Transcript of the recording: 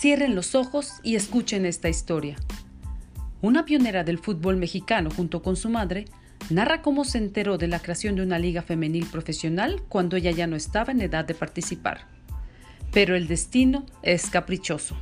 Cierren los ojos y escuchen esta historia. Una pionera del fútbol mexicano junto con su madre narra cómo se enteró de la creación de una liga femenil profesional cuando ella ya no estaba en edad de participar. Pero el destino es caprichoso.